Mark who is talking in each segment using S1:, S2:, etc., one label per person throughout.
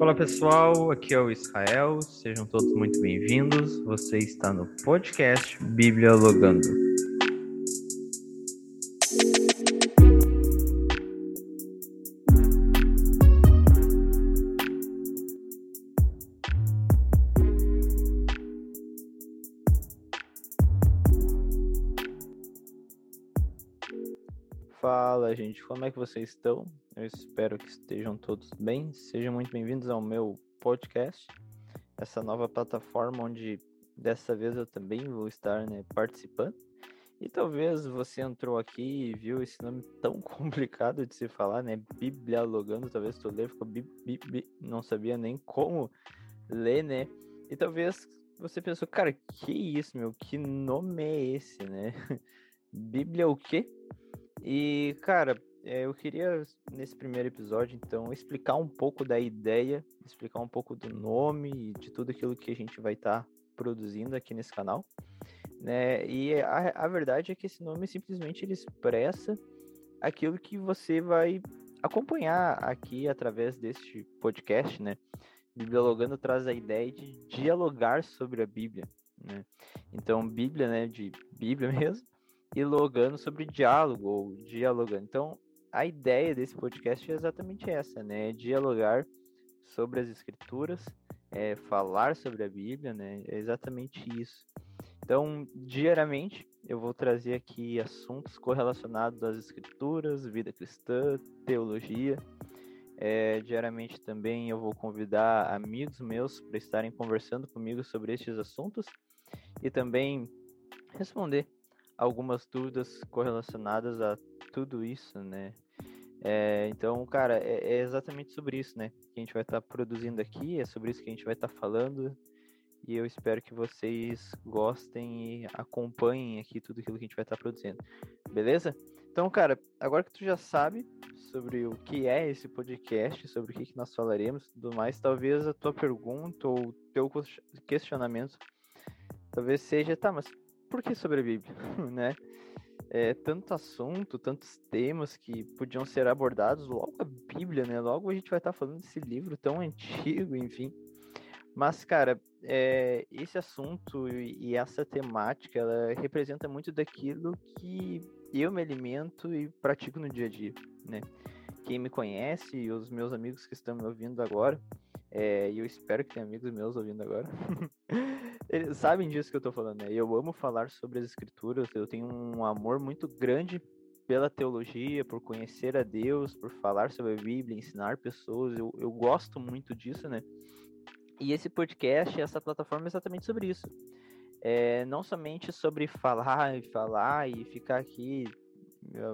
S1: Olá pessoal, aqui é o Israel, sejam todos muito bem-vindos. Você está no podcast Bíblia Logando. Fala, gente, como é que vocês estão? Eu espero que estejam todos bem. Sejam muito bem-vindos ao meu podcast, essa nova plataforma onde dessa vez eu também vou estar né, participando. E talvez você entrou aqui e viu esse nome tão complicado de se falar, né? Biblialogando, talvez tu lê, ficou bi, bi, bi, não sabia nem como ler, né? E talvez você pensou, cara, que isso, meu? Que nome é esse, né? Bíblia o quê? E, cara, é, eu queria, nesse primeiro episódio, então, explicar um pouco da ideia, explicar um pouco do nome e de tudo aquilo que a gente vai estar tá produzindo aqui nesse canal. Né? E a, a verdade é que esse nome simplesmente ele expressa aquilo que você vai acompanhar aqui através deste podcast, né? Bibliologando traz a ideia de dialogar sobre a Bíblia, né? Então, Bíblia, né, de Bíblia mesmo, e logando sobre diálogo ou dialogando. Então, a ideia desse podcast é exatamente essa, né? É dialogar sobre as escrituras, é falar sobre a Bíblia, né? É exatamente isso. Então, diariamente, eu vou trazer aqui assuntos correlacionados às escrituras, vida cristã, teologia. É, diariamente também eu vou convidar amigos meus para estarem conversando comigo sobre estes assuntos e também responder algumas dúvidas correlacionadas a tudo isso, né? É, então, cara, é, é, exatamente sobre isso, né? Que a gente vai estar tá produzindo aqui, é sobre isso que a gente vai estar tá falando. E eu espero que vocês gostem e acompanhem aqui tudo aquilo que a gente vai estar tá produzindo. Beleza? Então, cara, agora que tu já sabe sobre o que é esse podcast, sobre o que, que nós falaremos e tudo mais, talvez a tua pergunta ou teu questionamento talvez seja, tá, mas por que sobre a Bíblia, né? É, tanto assunto, tantos temas que podiam ser abordados, logo a Bíblia, né? Logo a gente vai estar tá falando desse livro tão antigo, enfim. Mas, cara, é, esse assunto e essa temática, ela representa muito daquilo que eu me alimento e pratico no dia a dia, né? Quem me conhece e os meus amigos que estão me ouvindo agora, é, e eu espero que tenha amigos meus ouvindo agora, Eles sabem disso que eu tô falando, né? Eu amo falar sobre as escrituras, eu tenho um amor muito grande pela teologia, por conhecer a Deus, por falar sobre a Bíblia, ensinar pessoas, eu, eu gosto muito disso, né? E esse podcast, essa plataforma é exatamente sobre isso. É, não somente sobre falar e falar e ficar aqui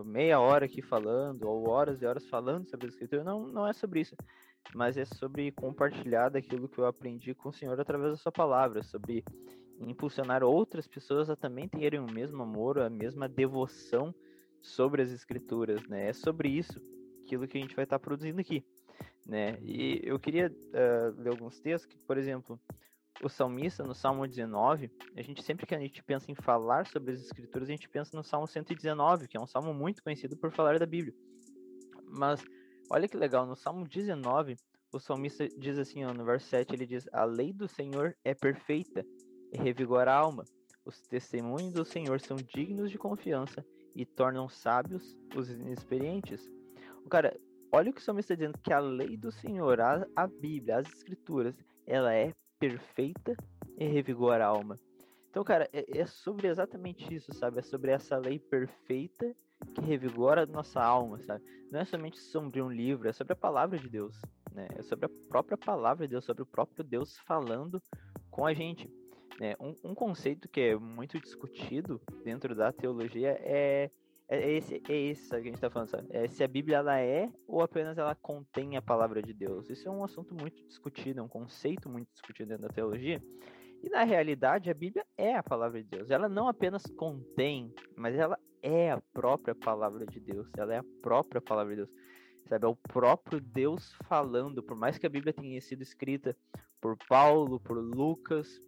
S1: meia hora aqui falando, ou horas e horas falando sobre a escritura, não, não é sobre isso mas é sobre compartilhar daquilo que eu aprendi com o Senhor através da sua palavra, sobre impulsionar outras pessoas a também terem o mesmo amor, a mesma devoção sobre as escrituras, né? É sobre isso, aquilo que a gente vai estar produzindo aqui, né? E eu queria uh, ler alguns textos que, por exemplo, o salmista no Salmo 19, a gente sempre que a gente pensa em falar sobre as escrituras, a gente pensa no Salmo 119, que é um salmo muito conhecido por falar da Bíblia. Mas Olha que legal, no Salmo 19, o salmista diz assim, ó, no verso 7, ele diz: A lei do Senhor é perfeita e revigora a alma. Os testemunhos do Senhor são dignos de confiança e tornam sábios os inexperientes. O cara, olha o que o salmista está dizendo: que a lei do Senhor, a, a Bíblia, as Escrituras, ela é perfeita e revigora a alma. Então, cara, é, é sobre exatamente isso, sabe? É sobre essa lei perfeita que revigora a nossa alma, sabe? Não é somente sobre um livro, é sobre a palavra de Deus, né? É sobre a própria palavra de Deus, sobre o próprio Deus falando com a gente. Né? Um, um conceito que é muito discutido dentro da teologia é, é esse, é sabe, que a gente está falando, sabe? É se a Bíblia ela é ou apenas ela contém a palavra de Deus. Isso é um assunto muito discutido, é um conceito muito discutido dentro da teologia. E na realidade, a Bíblia é a palavra de Deus. Ela não apenas contém, mas ela é a própria palavra de Deus. Ela é a própria palavra de Deus. Sabe, é o próprio Deus falando. Por mais que a Bíblia tenha sido escrita por Paulo, por Lucas,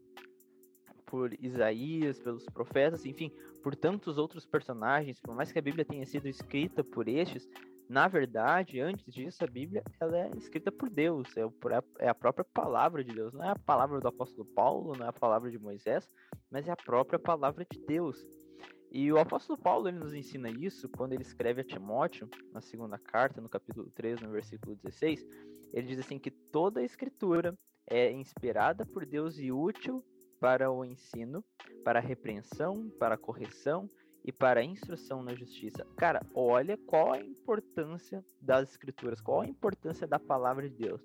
S1: por Isaías, pelos profetas, enfim, por tantos outros personagens, por mais que a Bíblia tenha sido escrita por estes, na verdade, antes disso, a Bíblia ela é escrita por Deus, é, é a própria palavra de Deus. Não é a palavra do apóstolo Paulo, não é a palavra de Moisés, mas é a própria palavra de Deus. E o apóstolo Paulo ele nos ensina isso quando ele escreve a Timóteo, na segunda carta, no capítulo 3, no versículo 16. Ele diz assim que toda a escritura é inspirada por Deus e útil para o ensino, para a repreensão, para a correção e para a instrução na justiça. Cara, olha qual a importância das escrituras, qual a importância da palavra de Deus.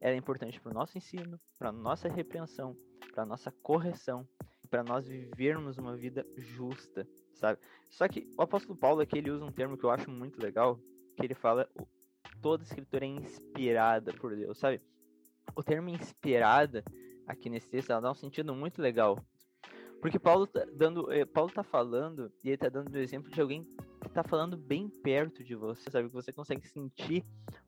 S1: Ela é importante para o nosso ensino, para a nossa repreensão, para a nossa correção, para nós vivermos uma vida justa, sabe? Só que o apóstolo Paulo aqui ele usa um termo que eu acho muito legal, que ele fala toda escritura é inspirada por Deus, sabe? O termo inspirada aqui nesse texto ela dá um sentido muito legal porque Paulo tá dando, eh, Paulo tá falando e ele tá dando o exemplo de alguém que tá falando bem perto de você, sabe? Que você consegue sentir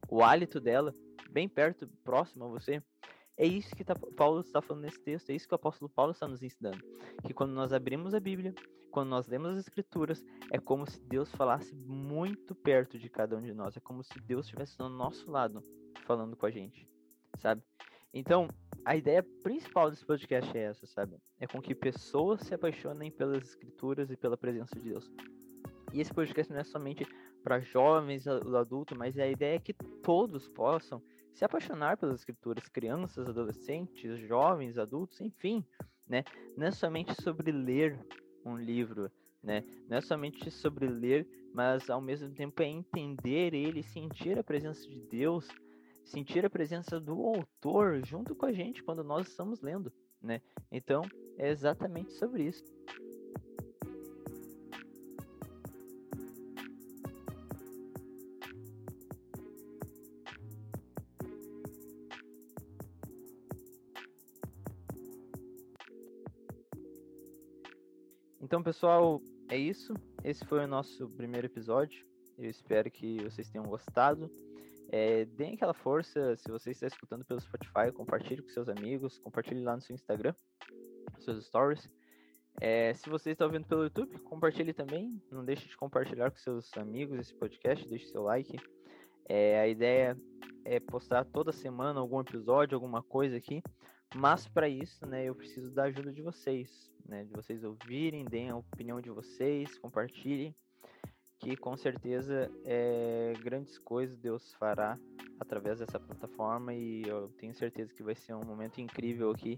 S1: o hálito dela bem perto, próximo a você. É isso que tá, Paulo está falando nesse texto, é isso que o apóstolo Paulo está nos ensinando. Que quando nós abrimos a Bíblia, quando nós lemos as Escrituras, é como se Deus falasse muito perto de cada um de nós. É como se Deus estivesse do nosso lado, falando com a gente, sabe? Então, a ideia principal desse podcast é essa, sabe? É com que pessoas se apaixonem pelas escrituras e pela presença de Deus. E esse podcast não é somente para jovens, adultos, mas a ideia é que todos possam se apaixonar pelas escrituras, crianças, adolescentes, jovens, adultos, enfim, né? Não é somente sobre ler um livro, né? Não é somente sobre ler, mas ao mesmo tempo é entender ele, sentir a presença de Deus sentir a presença do autor junto com a gente quando nós estamos lendo, né? Então, é exatamente sobre isso. Então, pessoal, é isso. Esse foi o nosso primeiro episódio. Eu espero que vocês tenham gostado. É, deem aquela força, se você está escutando pelo Spotify, compartilhe com seus amigos, compartilhe lá no seu Instagram, seus stories. É, se você está ouvindo pelo YouTube, compartilhe também. Não deixe de compartilhar com seus amigos esse podcast, deixe seu like. É, a ideia é postar toda semana algum episódio, alguma coisa aqui. Mas para isso, né, eu preciso da ajuda de vocês, né, de vocês ouvirem, deem a opinião de vocês, compartilhem que com certeza é, grandes coisas Deus fará através dessa plataforma e eu tenho certeza que vai ser um momento incrível aqui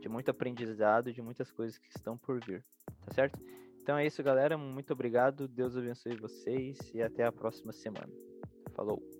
S1: de muito aprendizado, de muitas coisas que estão por vir, tá certo? Então é isso, galera. Muito obrigado. Deus abençoe vocês e até a próxima semana. Falou!